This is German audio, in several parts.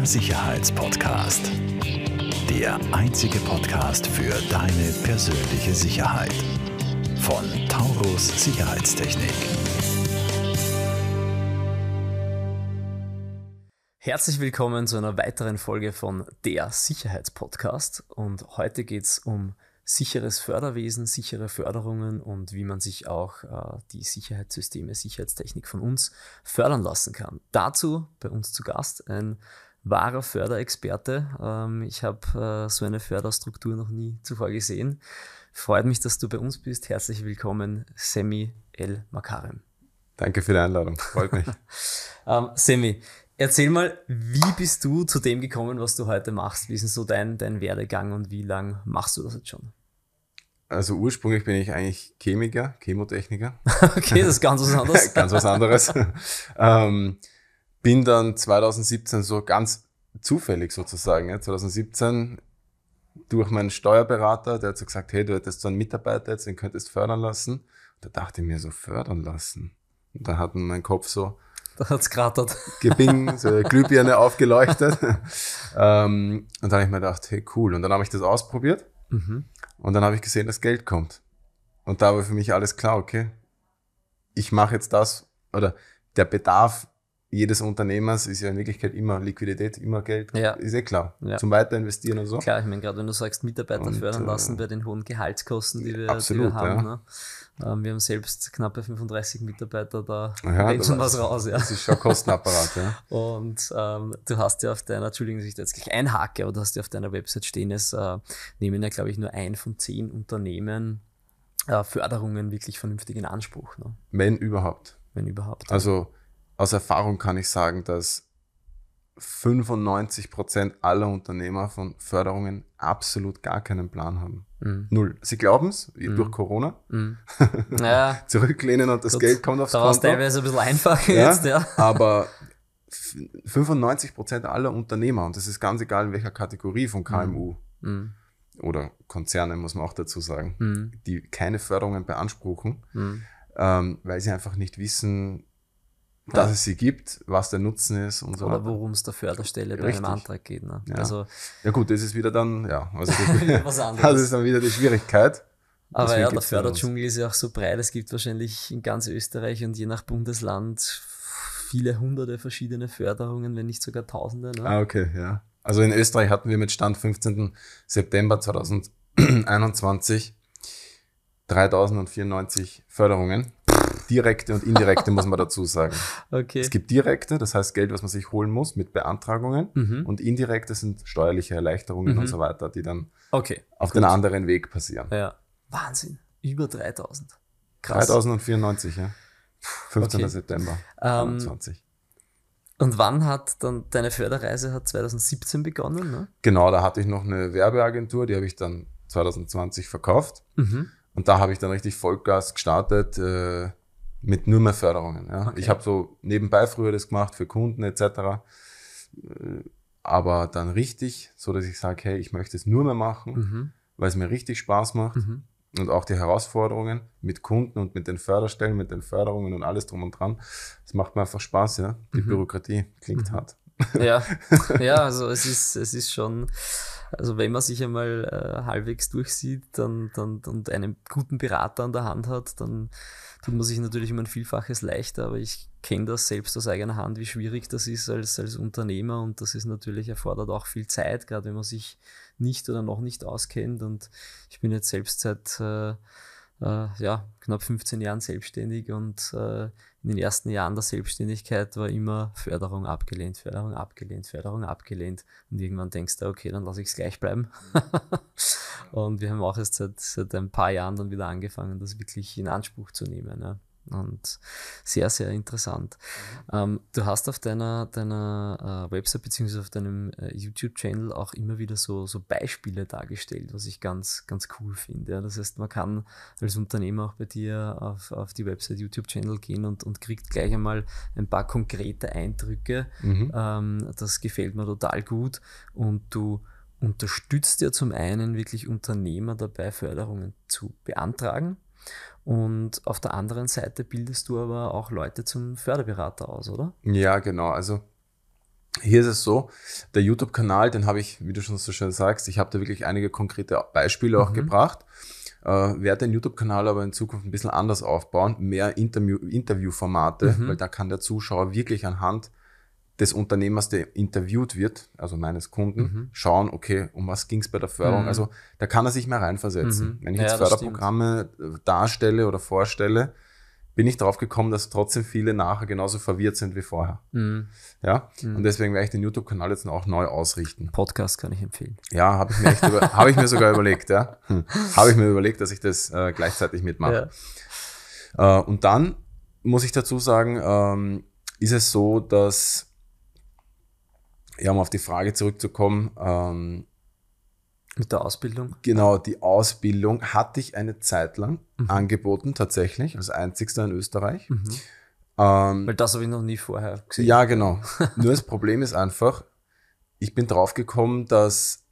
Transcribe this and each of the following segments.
Der Sicherheitspodcast. Der einzige Podcast für deine persönliche Sicherheit. Von Taurus Sicherheitstechnik. Herzlich willkommen zu einer weiteren Folge von Der Sicherheitspodcast. Und heute geht es um sicheres Förderwesen, sichere Förderungen und wie man sich auch äh, die Sicherheitssysteme, Sicherheitstechnik von uns fördern lassen kann. Dazu bei uns zu Gast ein wahrer Förderexperte. Ähm, ich habe äh, so eine Förderstruktur noch nie zuvor gesehen. Freut mich, dass du bei uns bist. Herzlich willkommen, Semi El Makarem. Danke für die Einladung, freut mich. ähm, Semi, erzähl mal, wie bist du zu dem gekommen, was du heute machst? Wie ist denn so dein, dein Werdegang und wie lange machst du das jetzt schon? Also ursprünglich bin ich eigentlich Chemiker, Chemotechniker. okay, das ist ganz was anderes. ganz was anderes. ähm, bin dann 2017 so ganz zufällig sozusagen, ja, 2017 durch meinen Steuerberater, der hat so gesagt, hey, du hättest so einen Mitarbeiter jetzt, den könntest fördern lassen. Da dachte ich mir so, fördern lassen. Und da hat mein Kopf so, da hat's gerattert. Gebing, so eine Glühbirne aufgeleuchtet. ähm, und dann habe ich mir gedacht, hey, cool. Und dann habe ich das ausprobiert. Mhm. Und dann habe ich gesehen, dass Geld kommt. Und da war für mich alles klar, okay, ich mache jetzt das, oder der Bedarf jedes Unternehmers ist ja in Wirklichkeit immer Liquidität, immer Geld. Ja. Ist eh klar. Ja. Zum Weiterinvestieren und so. Klar, ich meine, gerade wenn du sagst, Mitarbeiter und, fördern lassen äh, bei den hohen Gehaltskosten, die wir, absolut, die wir haben. Ja. Ne? Ähm, wir haben selbst knappe 35 Mitarbeiter, da ja, schon was raus. Ja. Das ist schon Kostenapparat, ja. Und ähm, du hast ja auf deiner, Entschuldigung, dass ich da jetzt gleich einhake, aber du hast ja auf deiner Website stehen, es äh, nehmen ja, glaube ich, nur ein von zehn Unternehmen äh, Förderungen wirklich vernünftig in Anspruch. Ne? Wenn überhaupt. Wenn überhaupt. Also aus Erfahrung kann ich sagen, dass 95 Prozent aller Unternehmer von Förderungen absolut gar keinen Plan haben. Mhm. Null. Sie glauben es, mhm. durch Corona. Mhm. Ja. Zurücklehnen und das Gut, Geld kommt aufs Konto. Da teilweise ein bisschen einfacher ja, jetzt, ja. Aber 95 Prozent aller Unternehmer, und das ist ganz egal in welcher Kategorie von KMU mhm. mhm. oder Konzerne, muss man auch dazu sagen, mhm. die keine Förderungen beanspruchen, ähm, weil sie einfach nicht wissen, dass ja. es sie gibt, was der Nutzen ist und so Oder worum es der Förderstelle bei einem Antrag geht. Ne? Ja. Also, ja gut, das ist wieder dann, ja, also das, was anderes. das ist dann wieder die Schwierigkeit. Aber ja, der Förderdschungel ist ja auch so breit, es gibt wahrscheinlich in ganz Österreich und je nach Bundesland viele hunderte verschiedene Förderungen, wenn nicht sogar tausende. Ne? Ah, okay, ja. Also in Österreich hatten wir mit Stand 15. September 2021 3094 Förderungen direkte und indirekte, muss man dazu sagen. Okay. Es gibt direkte, das heißt Geld, was man sich holen muss mit Beantragungen. Mhm. Und indirekte sind steuerliche Erleichterungen mhm. und so weiter, die dann okay. auf Gut. den anderen Weg passieren. Ja. Wahnsinn. Über 3000. Krass. 3094, ja. 15. Okay. September 2020. Ähm, und wann hat dann deine Förderreise hat 2017 begonnen? Ne? Genau, da hatte ich noch eine Werbeagentur, die habe ich dann 2020 verkauft. Mhm. Und da habe ich dann richtig Vollgas gestartet. Äh, mit nur mehr Förderungen. Ja. Okay. Ich habe so nebenbei früher das gemacht für Kunden etc. Äh, aber dann richtig, so dass ich sage, hey, ich möchte es nur mehr machen, mhm. weil es mir richtig Spaß macht. Mhm. Und auch die Herausforderungen mit Kunden und mit den Förderstellen, mit den Förderungen und alles drum und dran. Es macht mir einfach Spaß, ja. Die mhm. Bürokratie klingt mhm. hart. Ja, ja, also es ist, es ist schon, also wenn man sich einmal äh, halbwegs durchsieht dann, dann, und einen guten Berater an der Hand hat, dann tut man sich natürlich um ein Vielfaches leichter, aber ich kenne das selbst aus eigener Hand, wie schwierig das ist als, als Unternehmer. Und das ist natürlich, erfordert auch viel Zeit, gerade wenn man sich nicht oder noch nicht auskennt. Und ich bin jetzt selbst seit äh, äh, ja, knapp 15 Jahren selbstständig und äh, in den ersten Jahren der Selbstständigkeit war immer Förderung abgelehnt, Förderung abgelehnt, Förderung abgelehnt. Und irgendwann denkst du, okay, dann lasse ich es gleich bleiben. und wir haben auch erst seit, seit ein paar Jahren dann wieder angefangen, das wirklich in Anspruch zu nehmen. Ja und sehr, sehr interessant. Mhm. Ähm, du hast auf deiner, deiner äh, Website bzw. auf deinem äh, YouTube-Channel auch immer wieder so, so Beispiele dargestellt, was ich ganz, ganz cool finde. Ja. Das heißt, man kann als Unternehmer auch bei dir auf, auf die Website, YouTube-Channel gehen und, und kriegt gleich einmal ein paar konkrete Eindrücke. Mhm. Ähm, das gefällt mir total gut und du unterstützt ja zum einen wirklich Unternehmer dabei, Förderungen zu beantragen und auf der anderen Seite bildest du aber auch Leute zum Förderberater aus, oder? Ja, genau. Also Hier ist es so, der YouTube-Kanal, den habe ich, wie du schon so schön sagst, ich habe da wirklich einige konkrete Beispiele auch mhm. gebracht. Äh, werde den YouTube-Kanal aber in Zukunft ein bisschen anders aufbauen, mehr Interview, Interviewformate, mhm. weil da kann der Zuschauer wirklich anhand des Unternehmers, der interviewt wird, also meines Kunden, mhm. schauen, okay, um was ging es bei der Förderung. Mhm. Also da kann er sich mehr reinversetzen. Mhm. Wenn ich jetzt ja, Förderprogramme stimmt. darstelle oder vorstelle, bin ich drauf gekommen, dass trotzdem viele nachher genauso verwirrt sind wie vorher. Mhm. Ja, mhm. und deswegen werde ich den YouTube-Kanal jetzt auch neu ausrichten. Podcast kann ich empfehlen. Ja, habe ich mir echt über, habe ich mir sogar überlegt, ja, hm. habe ich mir überlegt, dass ich das äh, gleichzeitig mitmache. Ja. Äh, und dann muss ich dazu sagen, ähm, ist es so, dass ja, um auf die Frage zurückzukommen, ähm, mit der Ausbildung? Genau, die Ausbildung hatte ich eine Zeit lang mhm. angeboten, tatsächlich, als einzigster in Österreich. Mhm. Ähm, Weil das habe ich noch nie vorher gesehen. Ja, genau. Nur das Problem ist einfach, ich bin draufgekommen, dass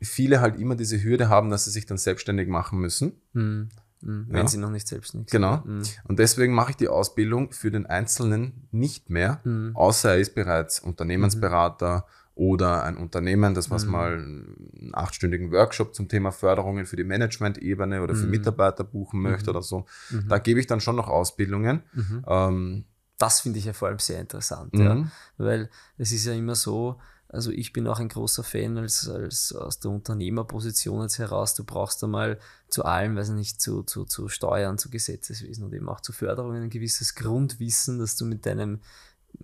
viele halt immer diese Hürde haben, dass sie sich dann selbstständig machen müssen. Mhm. Mhm. Wenn ja. sie noch nicht selbstständig sind. Genau. Mhm. Und deswegen mache ich die Ausbildung für den Einzelnen nicht mehr, mhm. außer er ist bereits Unternehmensberater oder ein Unternehmen, das was mhm. mal einen achtstündigen Workshop zum Thema Förderungen für die Management-Ebene oder für mhm. Mitarbeiter buchen möchte mhm. oder so. Da gebe ich dann schon noch Ausbildungen. Ähm, das finde ich ja vor allem sehr interessant, ja. Weil es ist ja immer so, also ich bin auch ein großer Fan als, als aus der Unternehmerposition jetzt heraus. Du brauchst einmal zu allem, weiß nicht, zu, zu, zu Steuern, zu Gesetzeswesen und eben auch zu Förderungen ein gewisses Grundwissen, dass du mit deinem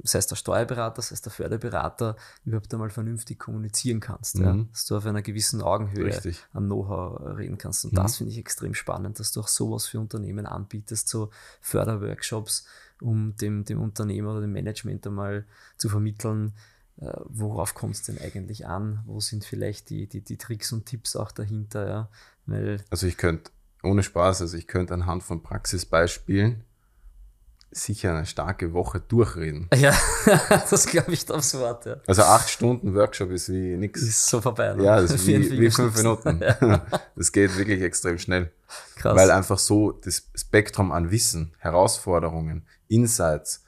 sei es der Steuerberater, sei es der Förderberater, überhaupt einmal vernünftig kommunizieren kannst. Mhm. Ja? Dass du auf einer gewissen Augenhöhe Richtig. an Know-how reden kannst. Und mhm. das finde ich extrem spannend, dass du auch sowas für Unternehmen anbietest, so Förderworkshops, um dem, dem Unternehmer oder dem Management einmal zu vermitteln, worauf kommt es denn eigentlich an? Wo sind vielleicht die, die, die Tricks und Tipps auch dahinter? Ja? Weil also ich könnte, ohne Spaß, also ich könnte anhand von Praxisbeispielen sicher eine starke Woche durchreden. Ja, das glaube ich aufs Wort. Ja. Also acht Stunden Workshop ist wie nix. Ist so vorbei. Ne? Ja, das ist wie, wie fünf Minuten. Ja. Das geht wirklich extrem schnell. Krass. Weil einfach so das Spektrum an Wissen, Herausforderungen, Insights,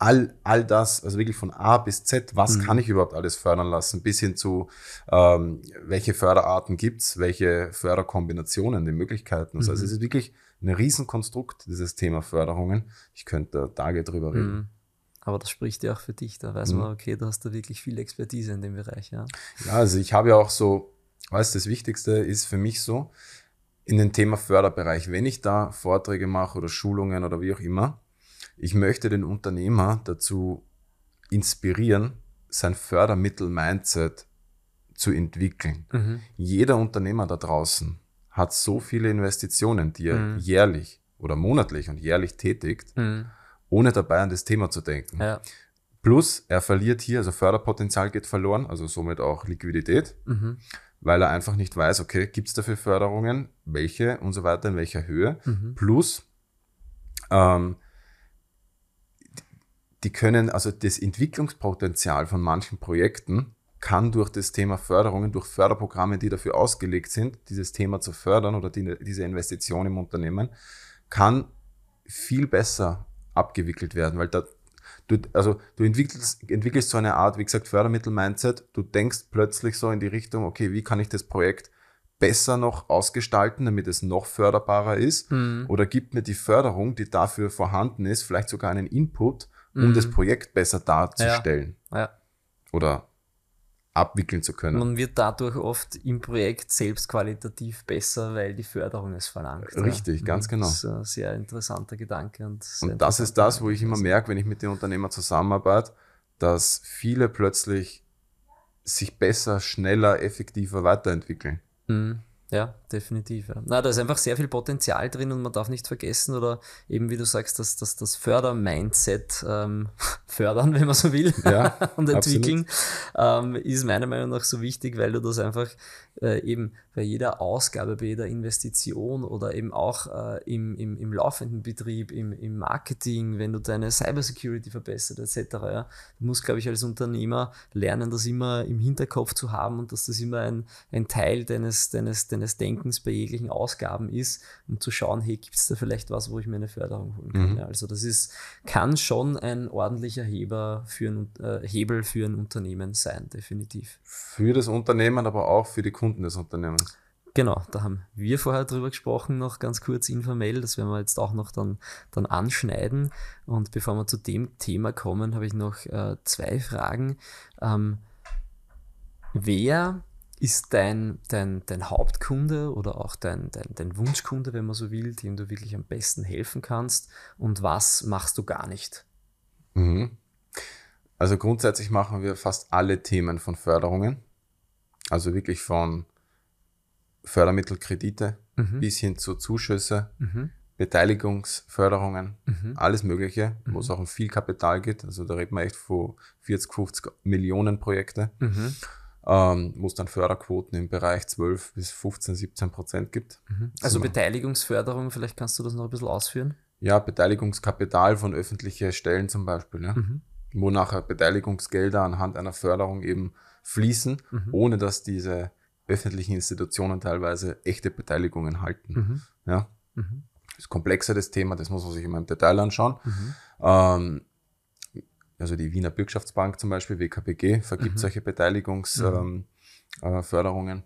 all, all das, also wirklich von A bis Z, was mhm. kann ich überhaupt alles fördern lassen, bis hin zu, ähm, welche Förderarten gibt's, welche Förderkombinationen, die Möglichkeiten. Also, mhm. also es ist wirklich ein Riesenkonstrukt, dieses Thema Förderungen. Ich könnte Tage drüber reden. Mhm. Aber das spricht ja auch für dich. Da weiß mhm. man, okay, du hast da wirklich viel Expertise in dem Bereich. Ja, ja also ich habe ja auch so, weißt das Wichtigste ist für mich so, in dem Thema Förderbereich, wenn ich da Vorträge mache oder Schulungen oder wie auch immer, ich möchte den Unternehmer dazu inspirieren, sein Fördermittel-Mindset zu entwickeln. Mhm. Jeder Unternehmer da draußen hat so viele Investitionen, die er mhm. jährlich oder monatlich und jährlich tätigt, mhm. ohne dabei an das Thema zu denken. Ja. Plus, er verliert hier, also Förderpotenzial geht verloren, also somit auch Liquidität, mhm. weil er einfach nicht weiß, okay, gibt es dafür Förderungen, welche und so weiter, in welcher Höhe. Mhm. Plus, ähm, die können, also das Entwicklungspotenzial von manchen Projekten kann durch das Thema Förderungen, durch Förderprogramme, die dafür ausgelegt sind, dieses Thema zu fördern oder die, diese Investition im Unternehmen, kann viel besser abgewickelt werden, weil da, du, also du entwickelst, entwickelst so eine Art, wie gesagt, Fördermittel-Mindset, du denkst plötzlich so in die Richtung, okay, wie kann ich das Projekt besser noch ausgestalten, damit es noch förderbarer ist? Mhm. Oder gibt mir die Förderung, die dafür vorhanden ist, vielleicht sogar einen Input, um mhm. das Projekt besser darzustellen? Ja. ja. Oder abwickeln zu können. Man wird dadurch oft im Projekt selbst qualitativ besser, weil die Förderung es verlangt. Richtig, ja. ganz genau. Das ist ein sehr interessanter Gedanke. Und, und das ist das, wo ich immer merke, wenn ich mit den Unternehmern zusammenarbeite, dass viele plötzlich sich besser, schneller, effektiver weiterentwickeln. Mhm. Ja, definitiv. Ja. Na, da ist einfach sehr viel Potenzial drin und man darf nicht vergessen oder eben wie du sagst, dass, dass das Förder-Mindset ähm, fördern, wenn man so will, ja, und entwickeln, ähm, ist meiner Meinung nach so wichtig, weil du das einfach äh, eben bei jeder Ausgabe, bei jeder Investition oder eben auch äh, im, im, im laufenden Betrieb, im, im Marketing, wenn du deine Cybersecurity verbessert etc. Ja, du musst, glaube ich, als Unternehmer lernen, das immer im Hinterkopf zu haben und dass das immer ein, ein Teil deines, deines, deines Denkens bei jeglichen Ausgaben ist, um zu schauen, hey, gibt es da vielleicht was, wo ich mir eine Förderung holen kann. Mhm. Ja, also das ist, kann schon ein ordentlicher Heber für ein, äh, Hebel für ein Unternehmen sein, definitiv. Für das Unternehmen, aber auch für die Kunden des Unternehmens. Genau, da haben wir vorher drüber gesprochen, noch ganz kurz informell. Das werden wir jetzt auch noch dann, dann anschneiden. Und bevor wir zu dem Thema kommen, habe ich noch äh, zwei Fragen. Ähm, wer ist dein, dein, dein Hauptkunde oder auch dein, dein, dein Wunschkunde, wenn man so will, dem du wirklich am besten helfen kannst? Und was machst du gar nicht? Mhm. Also grundsätzlich machen wir fast alle Themen von Förderungen. Also wirklich von Fördermittelkredite Mhm. bis hin zu Zuschüsse, Mhm. Beteiligungsförderungen, Mhm. alles Mögliche, wo es Mhm. auch um viel Kapital geht. Also da reden wir echt von 40, 50 Millionen Projekte, Mhm. Ähm, wo es dann Förderquoten im Bereich 12 bis 15, 17 Prozent gibt. Mhm. Also. Beteiligungsförderung, vielleicht kannst du das noch ein bisschen ausführen. Ja, Beteiligungskapital von öffentlichen Stellen zum Beispiel, ja, Mhm. wo nachher Beteiligungsgelder anhand einer Förderung eben fließen, Mhm. ohne dass diese öffentlichen Institutionen teilweise echte Beteiligungen halten. Mhm. Ja, Mhm. das ist komplexer das Thema, das muss man sich immer im Detail anschauen. Mhm. Ähm, also die Wiener Bürgschaftsbank zum Beispiel, WKBG, vergibt Mhm. solche Beteiligungsförderungen. Ähm, äh,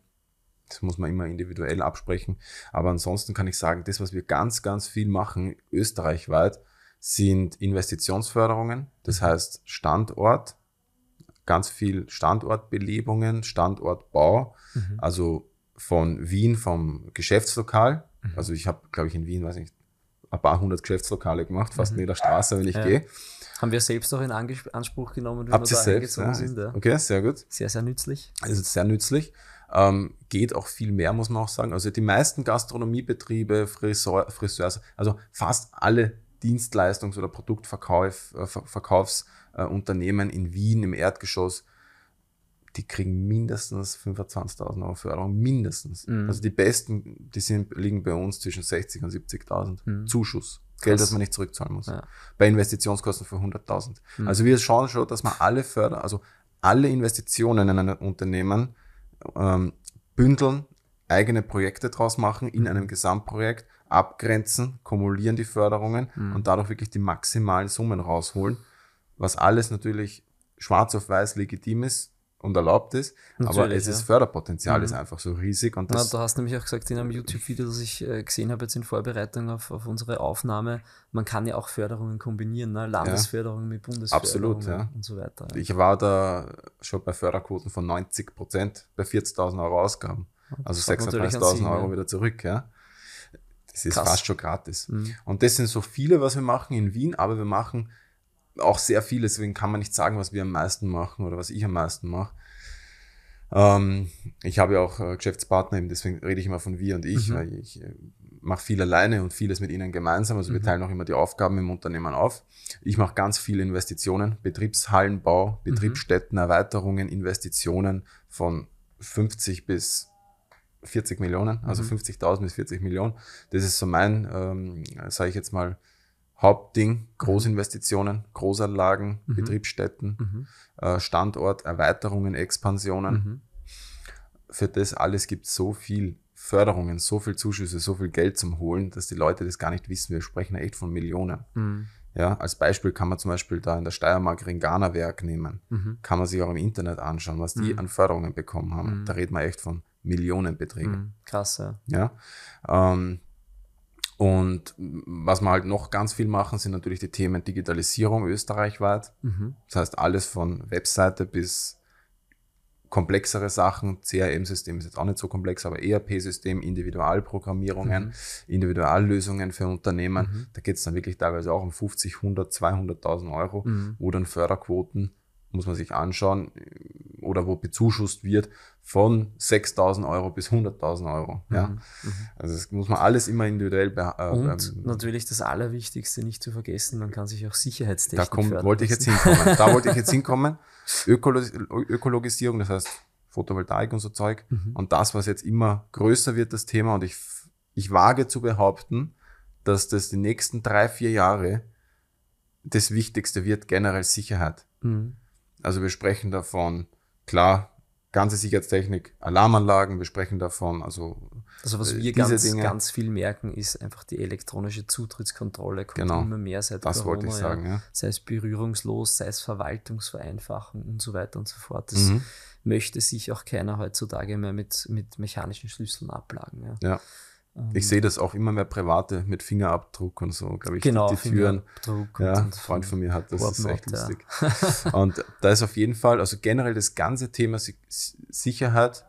das muss man immer individuell absprechen. Aber ansonsten kann ich sagen, das, was wir ganz, ganz viel machen, österreichweit, sind Investitionsförderungen. Das heißt Standort, ganz viel Standortbelebungen, Standortbau. Mhm. Also von Wien, vom Geschäftslokal. Mhm. Also ich habe, glaube ich, in Wien, weiß nicht, ein paar hundert Geschäftslokale gemacht, fast Mhm. in jeder Straße, wenn ich Ja. gehe. Haben wir selbst auch in Anspruch genommen, wie Habt wir da selbst? eingezogen Ja. sind. Ja. Okay, sehr gut. Sehr, sehr nützlich. Also sehr nützlich. Ähm, geht auch viel mehr, muss man auch sagen. Also die meisten Gastronomiebetriebe, Friseur, Friseurs, also fast alle Dienstleistungs- oder Produktverkauf, äh, Verkaufsunternehmen in Wien im Erdgeschoss, die kriegen mindestens 25.000 Euro Förderung, mindestens. Mhm. Also die besten, die sind, liegen bei uns zwischen 60 und 70.000 Mhm. Zuschuss. Geld, das man nicht zurückzahlen muss. Ja. Bei Investitionskosten von 100.000. Mhm. Also wir schauen schon, dass man alle Förder, also alle Investitionen in einem Unternehmen ähm, bündeln, eigene Projekte draus machen in Mhm. einem Gesamtprojekt, abgrenzen, kumulieren die Förderungen Mhm. und dadurch wirklich die maximalen Summen rausholen, was alles natürlich schwarz auf weiß legitim ist und erlaubt ist, aber Natürlich, es ist ja. Förderpotenzial Mhm. ist einfach so riesig und Na, das du hast nämlich auch gesagt in einem YouTube-Video, das ich äh, gesehen habe jetzt in Vorbereitung auf, auf unsere Aufnahme, man kann ja auch Förderungen kombinieren, ne? Landesförderung mit Bundesförderung Absolut, ja. und so weiter. ja. ich war da schon bei Förderquoten von 90 Prozent bei 40.000 Euro Ausgaben. Also Das hat natürlich 36.000 einen Sinn, Euro ja. wieder zurück, ja. Das ist Krass. fast schon gratis. Mhm. Und das sind so viele, was wir machen in Wien, aber wir machen auch sehr viel, deswegen kann man nicht sagen, was wir am meisten machen oder was ich am meisten mache. Ähm, ich habe ja auch äh, Geschäftspartner, eben deswegen rede ich immer von wir und ich, Mhm. weil ich äh, mache viel alleine und vieles mit ihnen gemeinsam. Also wir Mhm. teilen auch immer die Aufgaben im Unternehmen auf. Ich mache ganz viele Investitionen, Betriebshallenbau, Mhm. Betriebsstätten, Erweiterungen, Investitionen von 50 bis 40 Millionen, also Mhm. 50.000 bis 40 Millionen. Das ist so mein, ähm, sage ich jetzt mal, Hauptding. Großinvestitionen, Großanlagen, Mhm. Betriebsstätten, Mhm. äh, Standort, Erweiterungen, Expansionen. Mhm. Für das alles gibt es so viel Förderungen, so viel Zuschüsse, so viel Geld zum Holen, dass die Leute das gar nicht wissen. Wir sprechen ja echt von Millionen. Mhm. Ja, als Beispiel kann man zum Beispiel da in der Steiermark Ringana Werk nehmen. Mhm. Kann man sich auch im Internet anschauen, was die Mhm. an Förderungen bekommen haben. Mhm. Da reden wir echt von Millionenbeträgen. Mhm. Krass, ja. Ja. Ähm, und was wir halt noch ganz viel machen, sind natürlich die Themen Digitalisierung österreichweit. Mhm. Das heißt, alles von Webseite bis komplexere Sachen. CRM-System ist jetzt auch nicht so komplex, aber ERP-System, Individualprogrammierungen, Mhm. Individuallösungen für Unternehmen. Mhm. Da geht es dann wirklich teilweise auch um 50, 100, 200.000 Euro, Mhm. wo dann Förderquoten, muss man sich anschauen, oder wo bezuschusst wird von 6.000 Euro bis 100.000 Euro. Ja? Mhm. Mhm. Also das muss man alles immer individuell beha- äh, Und ähm, natürlich das Allerwichtigste nicht zu vergessen, man kann sich auch da Sicherheitstechnik kommt, fördern wollte ich jetzt hinkommen. Da wollte ich jetzt hinkommen. Ökolo Ökologisierung, das heißt Photovoltaik und so Zeug. Mhm. Und das, was jetzt immer größer wird, das Thema, und ich, ich wage zu behaupten, dass das die nächsten drei, vier Jahre das Wichtigste wird, generell Sicherheit. Mhm. Also wir sprechen davon, klar, ganze Sicherheitstechnik, Alarmanlagen, wir sprechen davon, also also was äh, wir ganz, Dinge. ganz viel merken, ist einfach die elektronische Zutrittskontrolle kommt Genau. immer mehr seit Das Corona. wollte ich sagen, ja. Sei es berührungslos, sei es Verwaltungsvereinfachung und so weiter und so fort. Das Mhm. möchte sich auch keiner heutzutage mehr mit, mit mechanischen Schlüsseln ablagen. Ja. Ja. Ich sehe das auch immer mehr Private mit Fingerabdruck und so, glaube ich, Genau, die Türen. Fingerabdruck Ja, und- ein und Freund von mir hat das, das ist echt lustig. Und da ist auf jeden Fall, also generell das ganze Thema Si- Sicherheit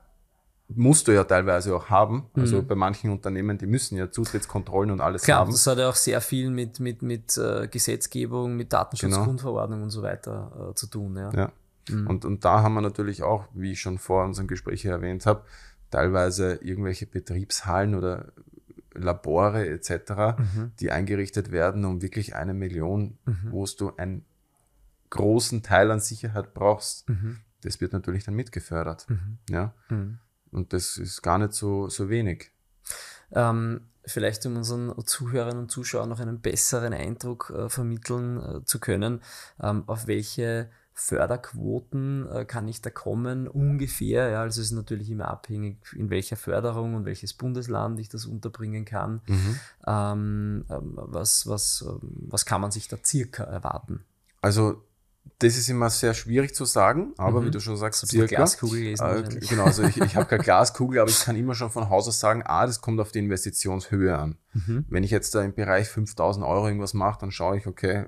musst du ja teilweise auch haben. Also bei manchen Unternehmen, die müssen ja Zutrittskontrollen und alles Mhm. Klar, haben. das hat ja auch sehr viel mit, mit, mit äh, Gesetzgebung, mit Datenschutzgrundverordnung und so weiter äh, zu tun. Ja. Ja. Und, und da haben wir natürlich auch, wie ich schon vor unserem Gespräch hier erwähnt habe, teilweise irgendwelche Betriebshallen oder Labore etc., die eingerichtet werden, um wirklich eine Million, wo du einen großen Teil an Sicherheit brauchst. Das wird natürlich dann mitgefördert. Ja? Mhm. Und das ist gar nicht so, so wenig. Ähm, vielleicht um unseren Zuhörern und Zuschauern noch einen besseren Eindruck äh, vermitteln äh, zu können, ähm, auf welche Förderquoten äh, kann ich da kommen, ungefähr. Ja, also es ist natürlich immer abhängig, in welcher Förderung und welches Bundesland ich das unterbringen kann. Ähm, ähm, was, was, ähm, was kann man sich da circa erwarten? Also, das ist immer sehr schwierig zu sagen, aber Mhm. wie du schon sagst, So ein bisschen circa. Glaskugel lesen Äh, genau, also ich, ich habe keine Glaskugel, aber ich kann immer schon von Haus aus sagen, ah, das kommt auf die Investitionshöhe an. Mhm. Wenn ich jetzt da im Bereich 5000 Euro irgendwas mache, dann schaue ich, okay,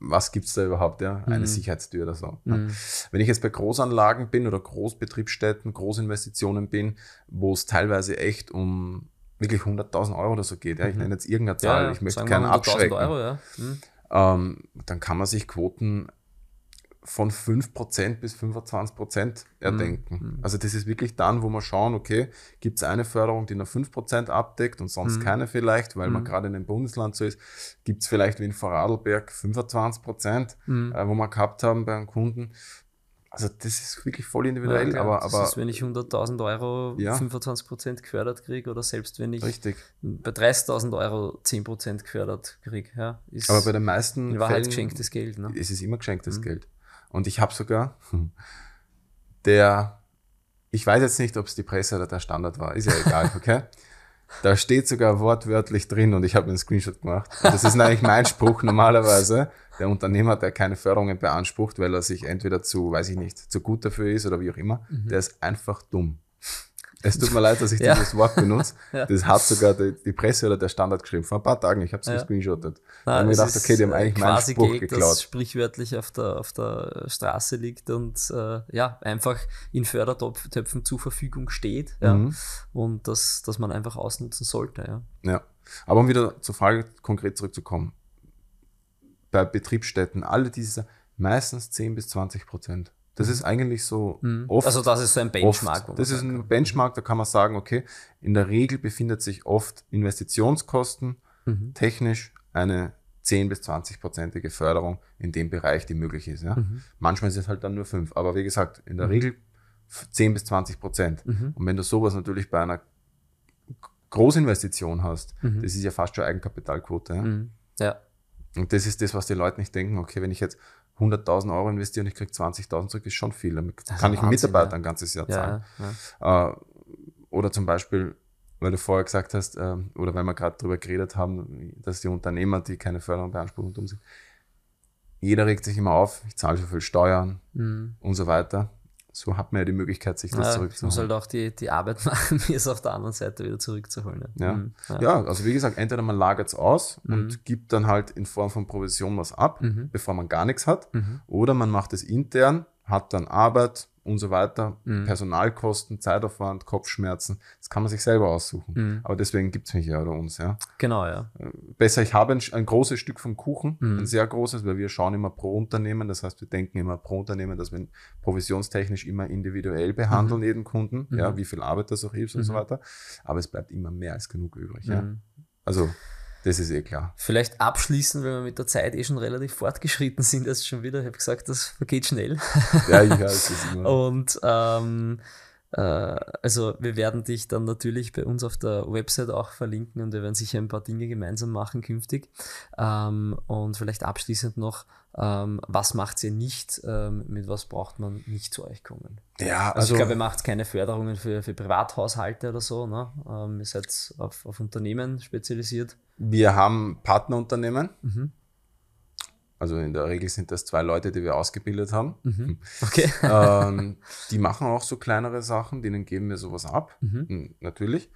was gibt's da überhaupt, ja? Eine Mhm. Sicherheitstür oder so. ja. Mhm. Wenn ich jetzt bei Großanlagen bin oder Großbetriebsstätten, Großinvestitionen bin, wo es teilweise echt um wirklich 100.000 Euro oder so geht, ja, ich nenne jetzt irgendeine Zahl, ich möchte Mhm. keinen 100.000 abschrecken, Euro, ja. Mhm. ähm, dann kann man sich Quoten von 5% bis 25% erdenken. Mhm. Also das ist wirklich dann, wo wir schauen, okay, gibt es eine Förderung, die nur 5% abdeckt und sonst Mhm. keine vielleicht, weil man gerade in einem Bundesland so ist, gibt es vielleicht wie in Vorarlberg 25%, Mhm. äh, wo wir gehabt haben bei einem Kunden. Also das ist wirklich voll individuell, Ja, klar. aber, aber ist, wenn ich 100.000 Euro Ja. 25% gefördert kriege oder selbst wenn ich richtig. bei 30.000 Euro 10% gefördert kriege, ja, ist Aber bei den meisten in Wahrheit Fällen geschenktes Geld. Ne? es ist immer geschenktes Geld. Und ich habe sogar der, ich weiß jetzt nicht, ob es die Presse oder der Standard war, ist ja egal, okay? Da steht sogar wortwörtlich drin und ich habe einen Screenshot gemacht. Und das ist eigentlich mein Spruch normalerweise. Der Unternehmer, der keine Förderungen beansprucht, weil er sich entweder zu, weiß ich nicht, zu gut dafür ist oder wie auch immer, der ist einfach dumm. Es tut mir leid, dass ich Ja. dieses Wort benutze. Ja. Das hat sogar die, die Presse oder der Standard geschrieben. Vor ein paar Tagen, ich habe es Ja. gescreenshottet. Ich es mir gedacht, okay, die haben äh, eigentlich meinen Spruch das geklaut. sprichwörtlich auf der, auf der Straße liegt und äh, ja, einfach in Fördertöpfen zur Verfügung steht ja, Mhm. und das, dass man einfach ausnutzen sollte. Ja. Ja. Aber um wieder zur Frage konkret zurückzukommen. Bei Betriebsstätten, alle diese, meistens 10 bis 20 Prozent. Das ist eigentlich so oft. Also das ist so ein Benchmark. Oft. Das ist ein Benchmark, da kann man sagen, okay, in der Regel befindet sich oft Investitionskosten Mhm. technisch eine 10 bis 20-prozentige Förderung in dem Bereich, die möglich ist. Ja? Mhm. Manchmal sind es halt dann nur 5, aber wie gesagt, in der Regel 10 bis 20 Prozent. Mhm. Und wenn du sowas natürlich bei einer Großinvestition hast, Mhm. das ist ja fast schon Eigenkapitalquote. Ja? Mhm. Ja. Und das ist das, was die Leute nicht denken. Okay, wenn ich jetzt 100.000 Euro investiere und ich kriege 20.000 zurück, ist schon viel. Damit kann ich einen Mitarbeiter ja. ein ganzes Jahr Ja, zahlen. ja, Äh, oder zum Beispiel, weil du vorher gesagt hast, ähm, oder weil wir gerade darüber geredet haben, dass die Unternehmer, die keine Förderung beanspruchen, dumm sind. Jeder regt sich immer auf, ich zahle so viel Steuern Mhm. und so weiter. So hat man ja die Möglichkeit, sich das Ja, zurückzuholen. muss halt auch die, die Arbeit machen, mir es auf der anderen Seite wieder zurückzuholen. Ja. Mhm. Ja, also wie gesagt, entweder man lagert es aus Mhm. und gibt dann halt in Form von Provision was ab, Mhm. bevor man gar nichts hat. Mhm. Oder man macht es intern, hat dann Arbeit und so weiter, Mhm. Personalkosten, Zeitaufwand, Kopfschmerzen. Das kann man sich selber aussuchen. Mhm. Aber deswegen gibt's mich ja oder uns. Ja. Genau, ja. Besser, ich habe ein, ein großes Stück vom Kuchen, Mhm. ein sehr großes, weil wir schauen immer pro Unternehmen. Das heißt, wir denken immer pro Unternehmen, dass wir provisionstechnisch immer individuell behandeln, jeden Kunden, ja, Mhm. wie viel Arbeit das auch ist und so Mhm. weiter. Aber es bleibt immer mehr als genug übrig. Ja. Mhm. Also, das ist eh klar. Vielleicht abschließend, weil wir mit der Zeit eh schon relativ fortgeschritten sind, das schon wieder. Ich habe gesagt, das vergeht schnell. Ja, ich weiß es immer. Und ähm, äh, also wir werden dich dann natürlich bei uns auf der Website auch verlinken und wir werden sicher ein paar Dinge gemeinsam machen künftig. Ähm, und vielleicht abschließend noch, Ähm, was macht ihr nicht? Ähm, mit was braucht man nicht zu euch kommen? Ja, Also, also, ich glaube, ihr macht keine Förderungen für, für Privathaushalte oder so. Ne? Ähm, ihr seid auf, auf Unternehmen spezialisiert. wir haben Partnerunternehmen. Mhm. Also in der Regel sind das zwei Leute, die wir ausgebildet haben. Mhm. Okay. ähm, die machen auch so kleinere Sachen, denen geben wir sowas ab, Mhm. Hm, natürlich.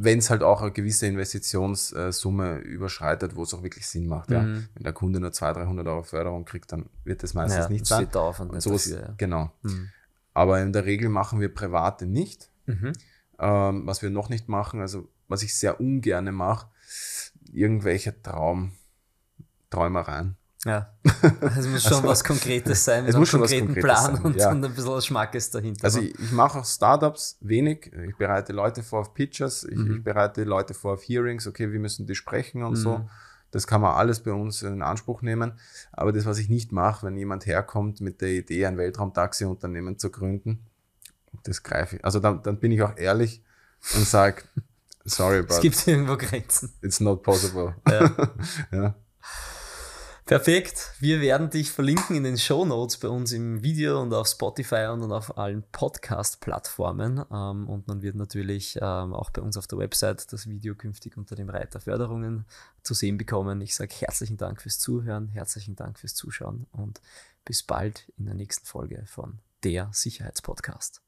Wenn es halt auch eine gewisse Investitionssumme überschreitet, wo es auch wirklich Sinn macht. Ja. Mhm. Wenn der Kunde nur 200, 300 Euro Förderung kriegt, dann wird das meistens Ja, nicht sein. steht der Aufwand Und nicht sowas, dafür, ja. Genau. Mhm. Aber in der Regel machen wir private nicht. Mhm. Ähm, was wir noch nicht machen, also was ich sehr ungerne mache, irgendwelche Traum, Träumereien. Ja. Es muss schon was Konkretes sein, mit es einem muss schon was konkreten Konkretes Plan sein, und, ja. und ein bisschen Schmackes dahinter. Also ne? ich, ich mache auch Startups wenig. Ich bereite Leute vor auf Pitches, ich, Mhm. ich bereite Leute vor auf Hearings, okay, wie müssen die sprechen und so. Mhm. Das kann man alles bei uns in Anspruch nehmen. Aber das, was ich nicht mache, wenn jemand herkommt mit der Idee, ein Weltraumtaxi-Unternehmen zu gründen, das greife ich. Also dann, dann bin ich auch ehrlich und sage, sorry, es but gibt irgendwo Grenzen. it's not possible. Ja. ja. Perfekt. Wir werden dich verlinken in den Show Notes bei uns im Video und auf Spotify und auf allen Podcast-Plattformen. Ähm, Und man wird natürlich ähm, auch bei uns auf der Website das Video künftig unter dem Reiter Förderungen zu sehen bekommen. Ich sage herzlichen Dank fürs Zuhören, herzlichen Dank fürs Zuschauen und bis bald in der nächsten Folge von der Sicherheitspodcast.